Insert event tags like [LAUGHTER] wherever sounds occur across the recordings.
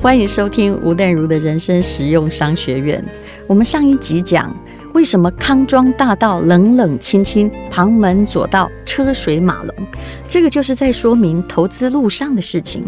欢迎收听吴淡如的人生实用商学院。我们上一集讲为什么康庄大道冷冷清清，旁门左道车水马龙。这个就是在说明投资路上的事情。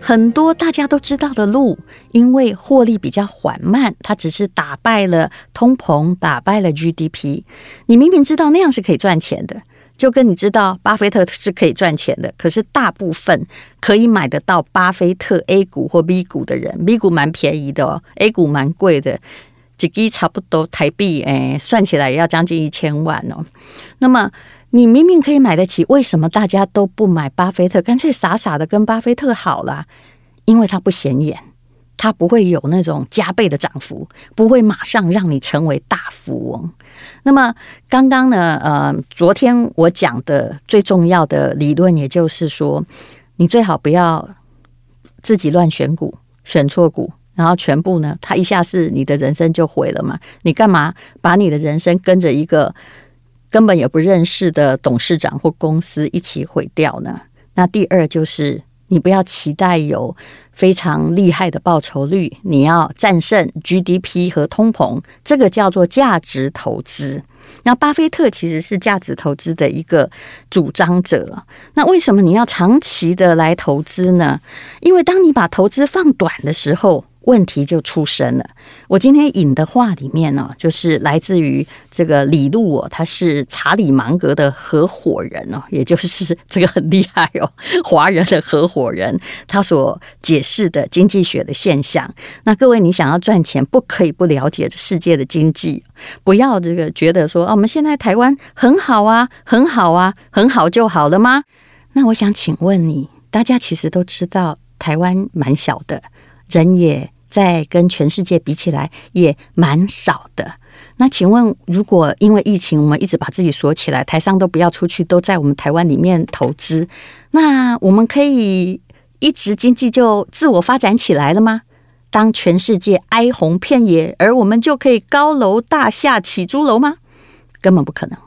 很多大家都知道的路，因为获利比较缓慢，它只是打败了通膨，打败了 GDP。你明明知道那样是可以赚钱的。就跟你知道，巴菲特是可以赚钱的，可是大部分可以买得到巴菲特 A 股或 B 股的人，B 股蛮便宜的哦，A 股蛮贵的，几个差不多台币，哎，算起来也要将近一千万哦。那么你明明可以买得起，为什么大家都不买巴菲特，干脆傻傻的跟巴菲特好了？因为他不显眼。它不会有那种加倍的涨幅，不会马上让你成为大富翁。那么刚刚呢，呃，昨天我讲的最重要的理论，也就是说，你最好不要自己乱选股，选错股，然后全部呢，它一下是你的人生就毁了嘛？你干嘛把你的人生跟着一个根本也不认识的董事长或公司一起毁掉呢？那第二就是。你不要期待有非常厉害的报酬率，你要战胜 GDP 和通膨，这个叫做价值投资。那巴菲特其实是价值投资的一个主张者。那为什么你要长期的来投资呢？因为当你把投资放短的时候，问题就出生了。我今天引的话里面呢，就是来自于这个李路哦，他是查理芒格的合伙人哦，也就是这个很厉害哦，[LAUGHS] 华人的合伙人，他所解释的经济学的现象。那各位，你想要赚钱，不可以不了解这世界的经济，不要这个觉得说啊，我们现在台湾很好啊，很好啊，很好就好了吗？那我想请问你，大家其实都知道，台湾蛮小的，人也。在跟全世界比起来也蛮少的。那请问，如果因为疫情，我们一直把自己锁起来，台商都不要出去，都在我们台湾里面投资，那我们可以一直经济就自我发展起来了吗？当全世界哀鸿遍野，而我们就可以高楼大厦起朱楼吗？根本不可能。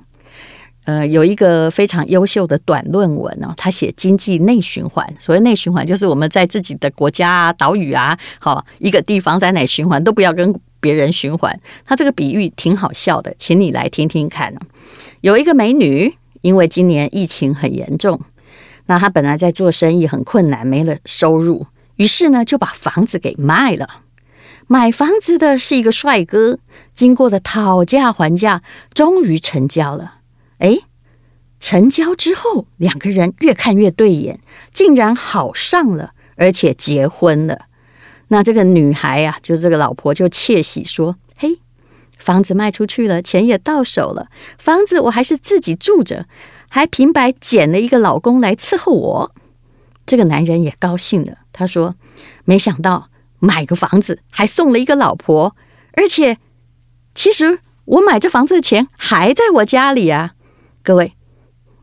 呃，有一个非常优秀的短论文哦，他写经济内循环。所谓内循环，就是我们在自己的国家啊、岛屿啊，好一个地方在哪循环，都不要跟别人循环。他这个比喻挺好笑的，请你来听听看。有一个美女，因为今年疫情很严重，那她本来在做生意很困难，没了收入，于是呢就把房子给卖了。买房子的是一个帅哥，经过了讨价还价，终于成交了。哎，成交之后，两个人越看越对眼，竟然好上了，而且结婚了。那这个女孩啊，就这个老婆就窃喜说：“嘿，房子卖出去了，钱也到手了，房子我还是自己住着，还平白捡了一个老公来伺候我。”这个男人也高兴了，他说：“没想到买个房子还送了一个老婆，而且其实我买这房子的钱还在我家里啊。”各位，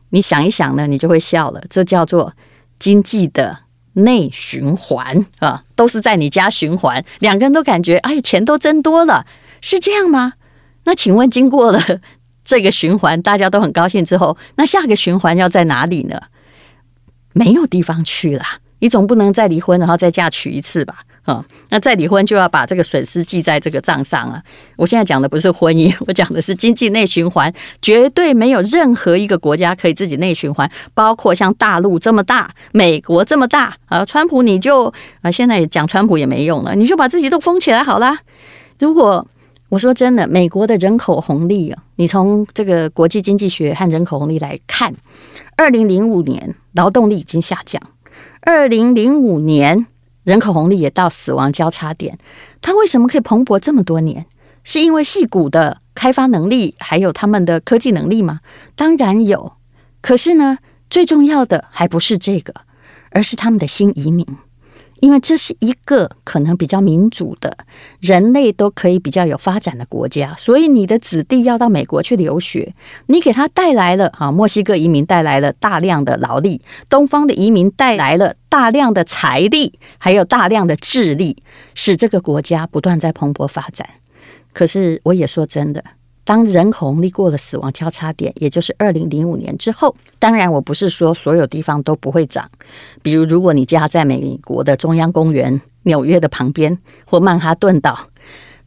你想一想呢，你就会笑了。这叫做经济的内循环啊，都是在你家循环。两个人都感觉，哎，钱都增多了，是这样吗？那请问，经过了这个循环，大家都很高兴之后，那下个循环要在哪里呢？没有地方去了。你总不能再离婚，然后再嫁娶一次吧？啊，那再离婚就要把这个损失记在这个账上啊！我现在讲的不是婚姻，[LAUGHS] 我讲的是经济内循环，绝对没有任何一个国家可以自己内循环，包括像大陆这么大，美国这么大啊，川普你就啊，现在讲川普也没用了，你就把自己都封起来好了。如果我说真的，美国的人口红利啊，你从这个国际经济学和人口红利来看，二零零五年劳动力已经下降，二零零五年。人口红利也到死亡交叉点，它为什么可以蓬勃这么多年？是因为戏骨的开发能力，还有他们的科技能力吗？当然有。可是呢，最重要的还不是这个，而是他们的新移民。因为这是一个可能比较民主的，人类都可以比较有发展的国家，所以你的子弟要到美国去留学，你给他带来了啊，墨西哥移民带来了大量的劳力，东方的移民带来了大量的财力，还有大量的智力，使这个国家不断在蓬勃发展。可是我也说真的。当人口红利过了死亡交叉点，也就是二零零五年之后，当然我不是说所有地方都不会涨。比如，如果你家在美国的中央公园，纽约的旁边或曼哈顿岛，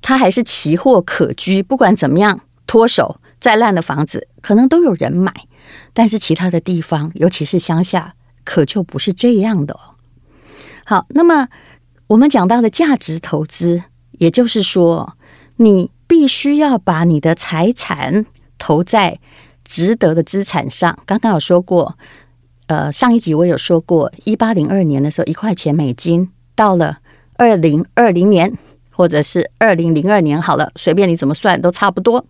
它还是奇货可居。不管怎么样，脱手再烂的房子可能都有人买。但是其他的地方，尤其是乡下，可就不是这样的哦。好，那么我们讲到的价值投资，也就是说，你必须要把你的财产投在值得的资产上。刚刚有说过，呃，上一集我有说过，一八零二年的时候，一块钱美金到了二零二零年，或者是二零零二年，好了，随便你怎么算都差不多，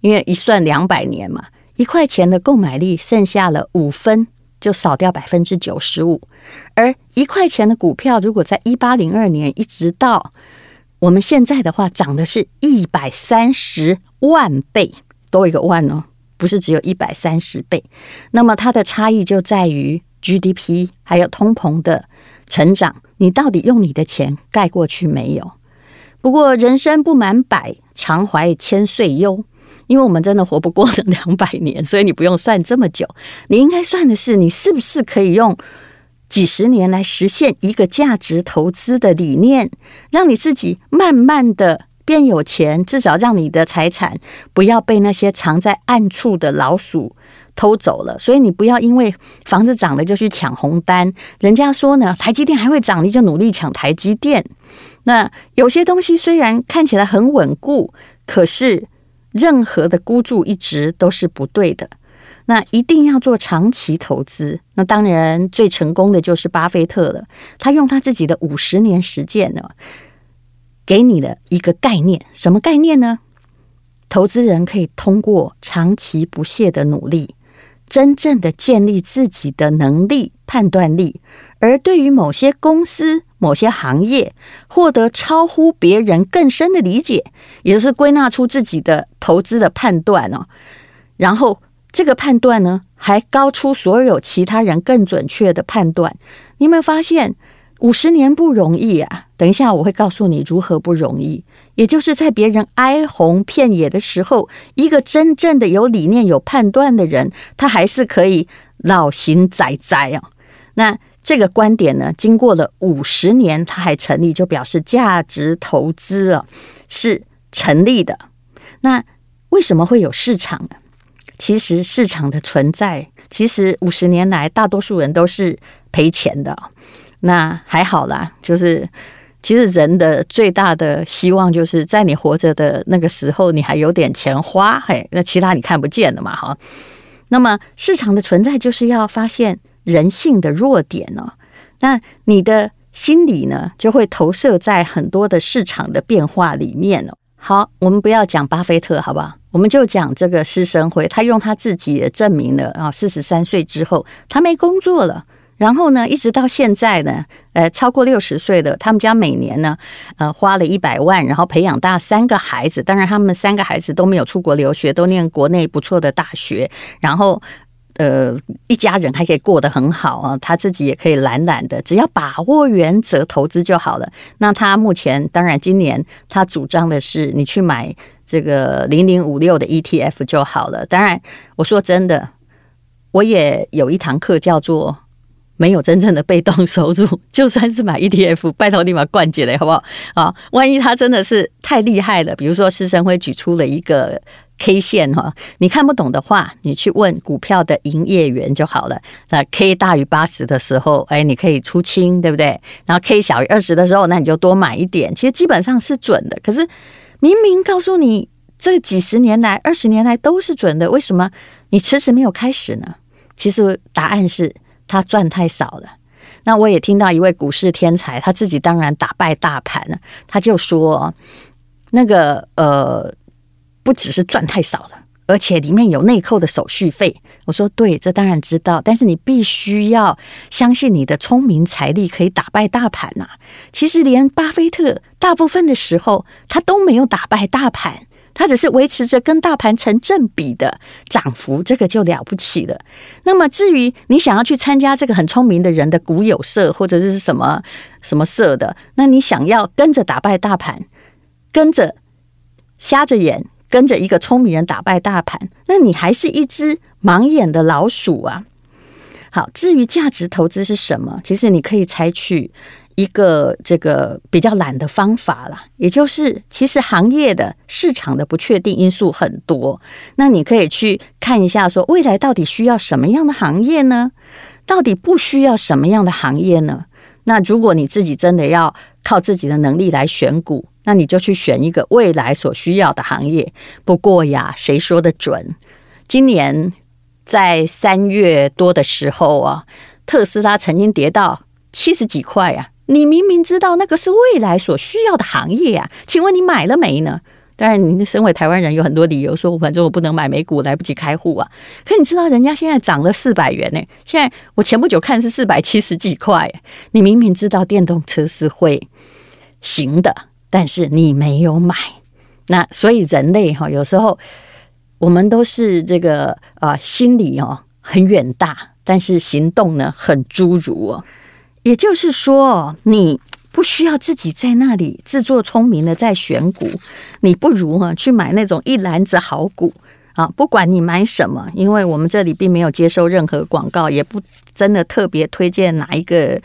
因为一算两百年嘛。一块钱的购买力剩下了五分，就少掉百分之九十五。而一块钱的股票，如果在一八零二年一直到我们现在的话，涨的是一百三十万倍，多一个万哦，不是只有一百三十倍。那么它的差异就在于 GDP 还有通膨的成长，你到底用你的钱盖过去没有？不过人生不满百，常怀千岁忧。因为我们真的活不过两百年，所以你不用算这么久。你应该算的是，你是不是可以用几十年来实现一个价值投资的理念，让你自己慢慢的变有钱，至少让你的财产不要被那些藏在暗处的老鼠偷走了。所以你不要因为房子涨了就去抢红单。人家说呢，台积电还会涨，你就努力抢台积电。那有些东西虽然看起来很稳固，可是。任何的孤注一掷都是不对的，那一定要做长期投资。那当然最成功的就是巴菲特了，他用他自己的五十年实践呢，给你了一个概念。什么概念呢？投资人可以通过长期不懈的努力，真正的建立自己的能力、判断力，而对于某些公司。某些行业获得超乎别人更深的理解，也就是归纳出自己的投资的判断哦。然后这个判断呢，还高出所有其他人更准确的判断。你有没有发现，五十年不容易啊？等一下我会告诉你如何不容易。也就是在别人哀鸿遍野的时候，一个真正的有理念、有判断的人，他还是可以老行仔仔啊。那。这个观点呢，经过了五十年，它还成立，就表示价值投资啊是成立的。那为什么会有市场呢？其实市场的存在，其实五十年来大多数人都是赔钱的。那还好啦，就是其实人的最大的希望，就是在你活着的那个时候，你还有点钱花。嘿，那其他你看不见的嘛，哈。那么市场的存在，就是要发现。人性的弱点哦？那你的心理呢，就会投射在很多的市场的变化里面哦。好，我们不要讲巴菲特，好不好？我们就讲这个施生辉，他用他自己也证明了啊，四十三岁之后他没工作了。然后呢，一直到现在呢，呃，超过六十岁的，他们家每年呢，呃，花了一百万，然后培养大三个孩子。当然，他们三个孩子都没有出国留学，都念国内不错的大学。然后。呃，一家人还可以过得很好啊，他自己也可以懒懒的，只要把握原则投资就好了。那他目前当然今年他主张的是你去买这个零零五六的 ETF 就好了。当然，我说真的，我也有一堂课叫做没有真正的被动收入，[LAUGHS] 就算是买 ETF，拜托你把灌进来好不好？啊，万一他真的是太厉害了，比如说施生辉举出了一个。K 线哈，你看不懂的话，你去问股票的营业员就好了。那 K 大于八十的时候，哎，你可以出清，对不对？然后 K 小于二十的时候，那你就多买一点。其实基本上是准的。可是明明告诉你，这几十年来、二十年来都是准的，为什么你迟迟没有开始呢？其实答案是他赚太少了。那我也听到一位股市天才，他自己当然打败大盘了，他就说那个呃。不只是赚太少了，而且里面有内扣的手续费。我说对，这当然知道，但是你必须要相信你的聪明财力可以打败大盘呐。其实连巴菲特大部分的时候他都没有打败大盘，他只是维持着跟大盘成正比的涨幅，这个就了不起了。那么至于你想要去参加这个很聪明的人的股友社或者是什么什么社的，那你想要跟着打败大盘，跟着瞎着眼。跟着一个聪明人打败大盘，那你还是一只盲眼的老鼠啊！好，至于价值投资是什么？其实你可以采取一个这个比较懒的方法啦，也就是其实行业的市场的不确定因素很多，那你可以去看一下，说未来到底需要什么样的行业呢？到底不需要什么样的行业呢？那如果你自己真的要靠自己的能力来选股，那你就去选一个未来所需要的行业。不过呀，谁说的准？今年在三月多的时候啊，特斯拉曾经跌到七十几块啊！你明明知道那个是未来所需要的行业啊，请问你买了没呢？当然，你身为台湾人有很多理由说，反正我不能买美股，来不及开户啊。可你知道人家现在涨了四百元呢？现在我前不久看是四百七十几块。你明明知道电动车是会行的，但是你没有买。那所以人类哈，有时候我们都是这个啊，心理哦很远大，但是行动呢很侏儒哦。也就是说，你。不需要自己在那里自作聪明的在选股，你不如啊去买那种一篮子好股啊！不管你买什么，因为我们这里并没有接受任何广告，也不真的特别推荐哪一个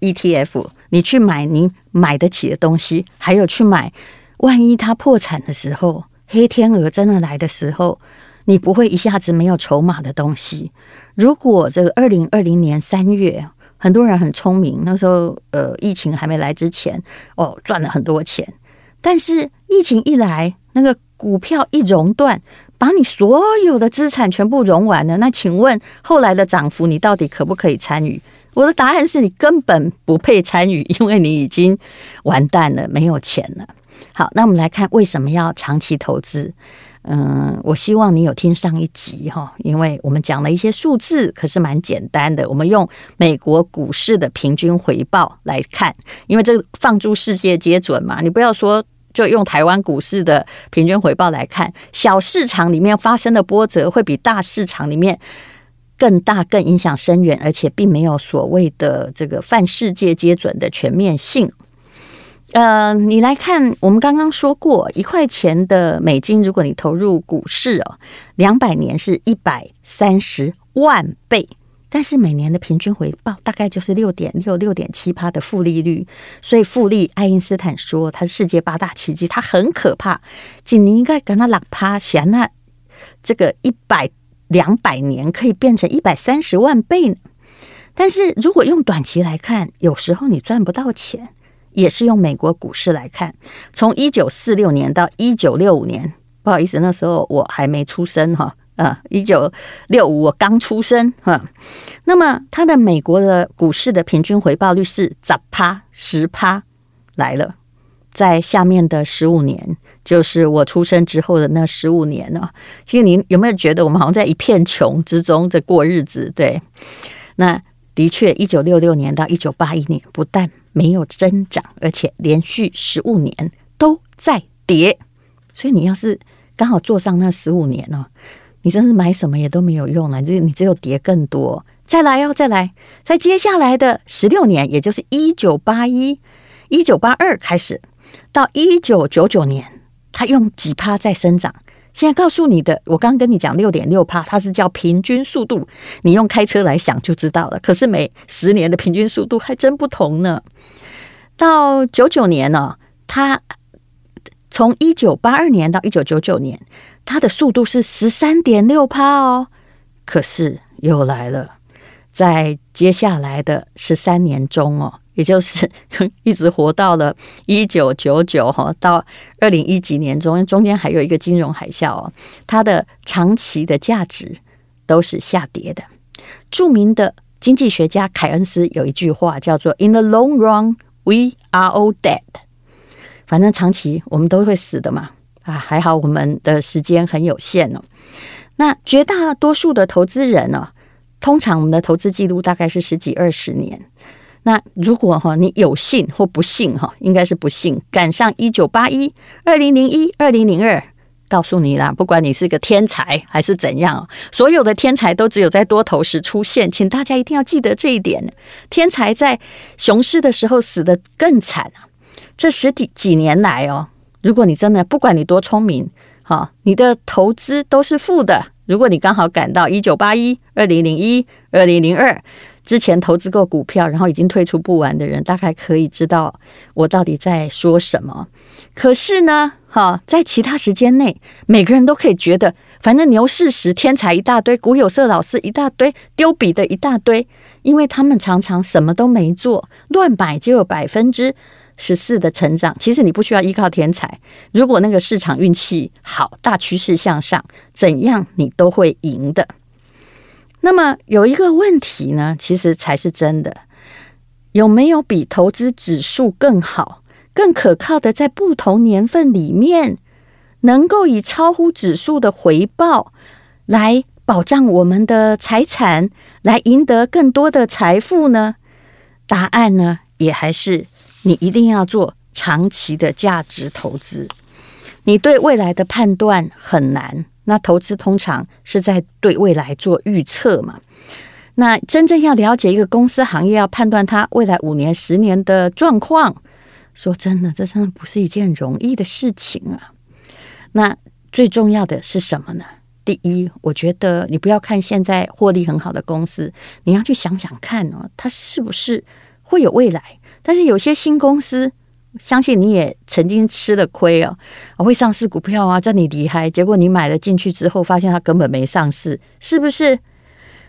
ETF。你去买你买得起的东西，还有去买，万一它破产的时候，黑天鹅真的来的时候，你不会一下子没有筹码的东西。如果这个二零二零年三月。很多人很聪明，那时候呃，疫情还没来之前，哦，赚了很多钱。但是疫情一来，那个股票一熔断，把你所有的资产全部熔完了。那请问后来的涨幅，你到底可不可以参与？我的答案是你根本不配参与，因为你已经完蛋了，没有钱了。好，那我们来看为什么要长期投资。嗯，我希望你有听上一集哈，因为我们讲了一些数字，可是蛮简单的。我们用美国股市的平均回报来看，因为这放诸世界皆准嘛。你不要说就用台湾股市的平均回报来看，小市场里面发生的波折会比大市场里面更大、更影响深远，而且并没有所谓的这个泛世界皆准的全面性。呃，你来看，我们刚刚说过，一块钱的美金，如果你投入股市哦，两百年是一百三十万倍，但是每年的平均回报大概就是六点六、六点七趴的复利率。所以复利，爱因斯坦说它是世界八大奇迹，它很可怕。仅你应该跟他拉趴想那这个一百两百年可以变成一百三十万倍呢？但是如果用短期来看，有时候你赚不到钱。也是用美国股市来看，从一九四六年到一九六五年，不好意思，那时候我还没出生哈，啊，一九六五我刚出生哈。那么它的美国的股市的平均回报率是十趴十趴来了，在下面的十五年，就是我出生之后的那十五年呢。其实你有没有觉得我们好像在一片穷之中在过日子？对，那。的确，一九六六年到一九八一年，不但没有增长，而且连续十五年都在跌。所以你要是刚好坐上那十五年哦，你真是买什么也都没有用了，你只有跌更多。再来哦，再来，在接下来的十六年，也就是一九八一、一九八二开始，到一九九九年，它用几趴在生长。现在告诉你的，我刚跟你讲六点六趴，它是叫平均速度，你用开车来想就知道了。可是每十年的平均速度还真不同呢。到九九年呢，它从一九八二年到一九九九年，它的速度是十三点六趴哦。可是又来了，在接下来的十三年中哦。也就是 [LAUGHS] 一直活到了一九九九哈，到二零一几年中，中间还有一个金融海啸哦，它的长期的价值都是下跌的。著名的经济学家凯恩斯有一句话叫做 “In the long run, we are all dead”，反正长期我们都会死的嘛。啊，还好我们的时间很有限哦。那绝大多数的投资人呢，通常我们的投资记录大概是十几二十年。那如果哈你有幸或不幸哈，应该是不幸赶上一九八一、二零零一、二零零二，告诉你啦，不管你是个天才还是怎样，所有的天才都只有在多头时出现，请大家一定要记得这一点。天才在熊市的时候死得更惨啊！这十几几年来哦，如果你真的不管你多聪明哈，你的投资都是负的。如果你刚好赶到一九八一、二零零一、二零零二。之前投资过股票，然后已经退出不完的人，大概可以知道我到底在说什么。可是呢，哈，在其他时间内，每个人都可以觉得，反正牛市时天才一大堆，股有色老师一大堆，丢笔的一大堆，因为他们常常什么都没做，乱买就有百分之十四的成长。其实你不需要依靠天才，如果那个市场运气好，大趋势向上，怎样你都会赢的。那么有一个问题呢，其实才是真的，有没有比投资指数更好、更可靠的，在不同年份里面，能够以超乎指数的回报来保障我们的财产，来赢得更多的财富呢？答案呢，也还是你一定要做长期的价值投资。你对未来的判断很难。那投资通常是在对未来做预测嘛？那真正要了解一个公司行业，要判断它未来五年、十年的状况，说真的，这真的不是一件容易的事情啊。那最重要的是什么呢？第一，我觉得你不要看现在获利很好的公司，你要去想想看哦，它是不是会有未来？但是有些新公司。相信你也曾经吃了亏哦，会上市股票啊，叫你厉害，结果你买了进去之后，发现它根本没上市，是不是？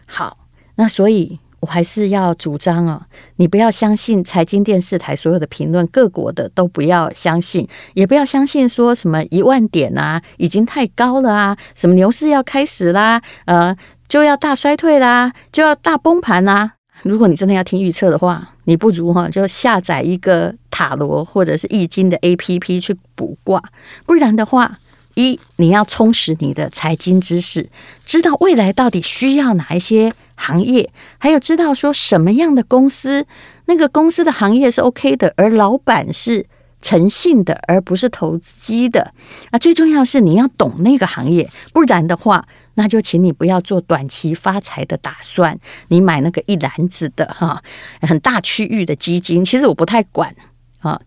好，那所以我还是要主张哦，你不要相信财经电视台所有的评论，各国的都不要相信，也不要相信说什么一万点啊，已经太高了啊，什么牛市要开始啦，呃，就要大衰退啦，就要大崩盘啦。如果你真的要听预测的话，你不如哈就下载一个塔罗或者是易经的 APP 去卜卦。不然的话，一你要充实你的财经知识，知道未来到底需要哪一些行业，还有知道说什么样的公司，那个公司的行业是 OK 的，而老板是诚信的，而不是投机的。啊，最重要是你要懂那个行业，不然的话。那就请你不要做短期发财的打算。你买那个一篮子的哈，很大区域的基金，其实我不太管啊，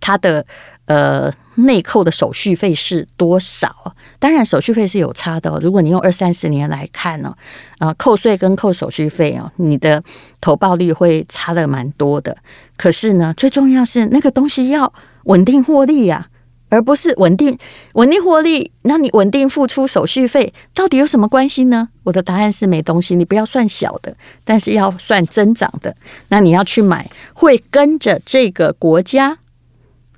它的呃内扣的手续费是多少？当然手续费是有差的哦。如果你用二三十年来看呢，啊，扣税跟扣手续费哦，你的投报率会差的蛮多的。可是呢，最重要是那个东西要稳定获利呀。而不是稳定稳定获利，那你稳定付出手续费到底有什么关系呢？我的答案是没东西。你不要算小的，但是要算增长的。那你要去买会跟着这个国家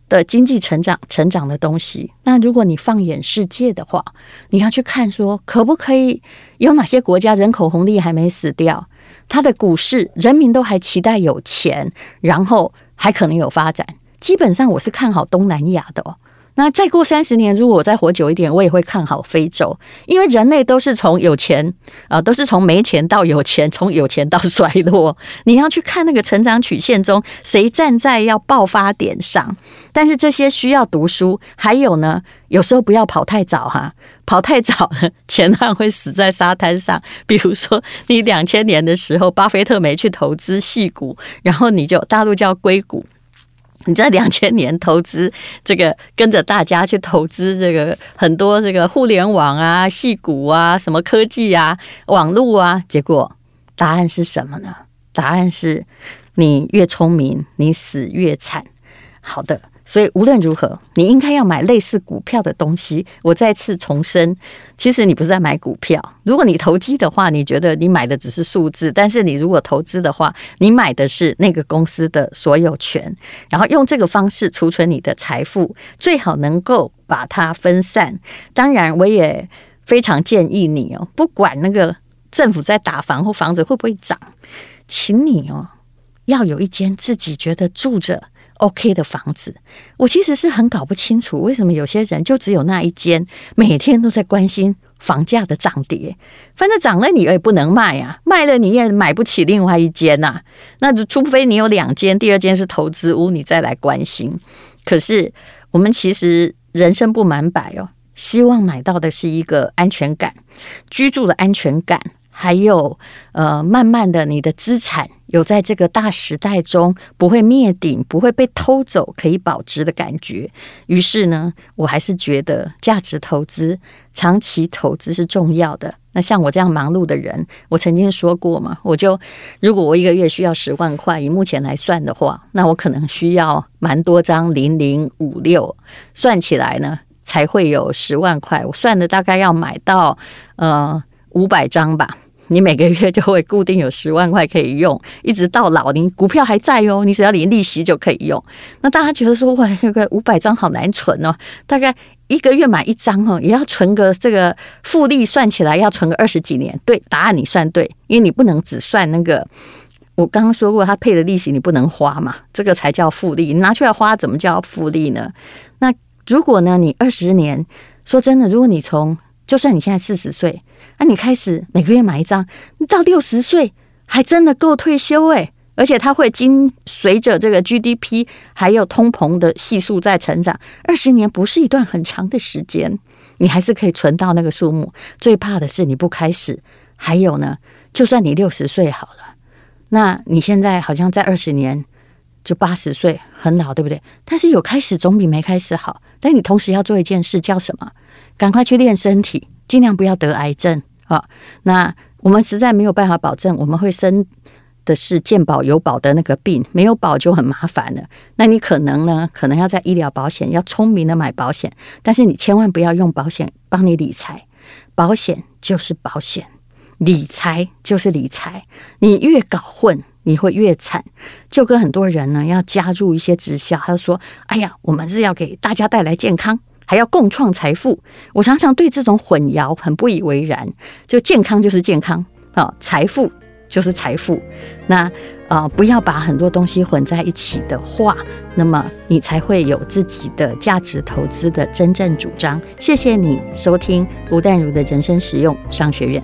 的经济成长成长的东西。那如果你放眼世界的话，你要去看说可不可以有哪些国家人口红利还没死掉，它的股市人民都还期待有钱，然后还可能有发展。基本上我是看好东南亚的哦。那再过三十年，如果我再活久一点，我也会看好非洲，因为人类都是从有钱啊、都是从没钱到有钱，从有钱到衰落。你要去看那个成长曲线中，谁站在要爆发点上？但是这些需要读书，还有呢，有时候不要跑太早哈，跑太早了，钱还会死在沙滩上。比如说，你两千年的时候，巴菲特没去投资戏股，然后你就大陆叫硅谷。[LAUGHS] 你在两千年投资这个，跟着大家去投资这个很多这个互联网啊、戏股啊、什么科技啊、网络啊，结果答案是什么呢？答案是你越聪明，你死越惨。好的。所以无论如何，你应该要买类似股票的东西。我再次重申，其实你不是在买股票。如果你投机的话，你觉得你买的只是数字；但是你如果投资的话，你买的是那个公司的所有权，然后用这个方式储存你的财富，最好能够把它分散。当然，我也非常建议你哦，不管那个政府在打房或房子会不会涨，请你哦要有一间自己觉得住着。OK 的房子，我其实是很搞不清楚，为什么有些人就只有那一间，每天都在关心房价的涨跌。反正涨了你也不能卖啊，卖了你也买不起另外一间呐。那就除非你有两间，第二间是投资屋，你再来关心。可是我们其实人生不满百哦，希望买到的是一个安全感，居住的安全感。还有，呃，慢慢的，你的资产有在这个大时代中不会灭顶，不会被偷走，可以保值的感觉。于是呢，我还是觉得价值投资、长期投资是重要的。那像我这样忙碌的人，我曾经说过嘛，我就如果我一个月需要十万块，以目前来算的话，那我可能需要蛮多张零零五六，算起来呢才会有十万块。我算的大概要买到呃五百张吧。你每个月就会固定有十万块可以用，[LAUGHS] 一直到老，你股票还在哦，你只要领利息就可以用。那大家觉得说，哇，这个五百张好难存哦，大概一个月买一张哦，也要存个这个复利算起来要存个二十几年。对，答案你算对，因为你不能只算那个，我刚刚说过，它配的利息你不能花嘛，这个才叫复利，你拿出来花怎么叫复利呢？那如果呢，你二十年，说真的，如果你从就算你现在四十岁。那、啊、你开始每个月买一张，你到六十岁还真的够退休诶，而且它会经随着这个 GDP 还有通膨的系数在成长，二十年不是一段很长的时间，你还是可以存到那个数目。最怕的是你不开始，还有呢，就算你六十岁好了，那你现在好像在二十年就八十岁，很老，对不对？但是有开始总比没开始好。但你同时要做一件事，叫什么？赶快去练身体。尽量不要得癌症啊！那我们实在没有办法保证我们会生的是健保有保的那个病，没有保就很麻烦了。那你可能呢，可能要在医疗保险要聪明的买保险，但是你千万不要用保险帮你理财，保险就是保险，理财就是理财。你越搞混，你会越惨。就跟很多人呢要加入一些直销，他说：“哎呀，我们是要给大家带来健康。”还要共创财富，我常常对这种混淆很不以为然。就健康就是健康啊，财富就是财富。那啊，不要把很多东西混在一起的话，那么你才会有自己的价值投资的真正主张。谢谢你收听吴淡如的人生实用商学院。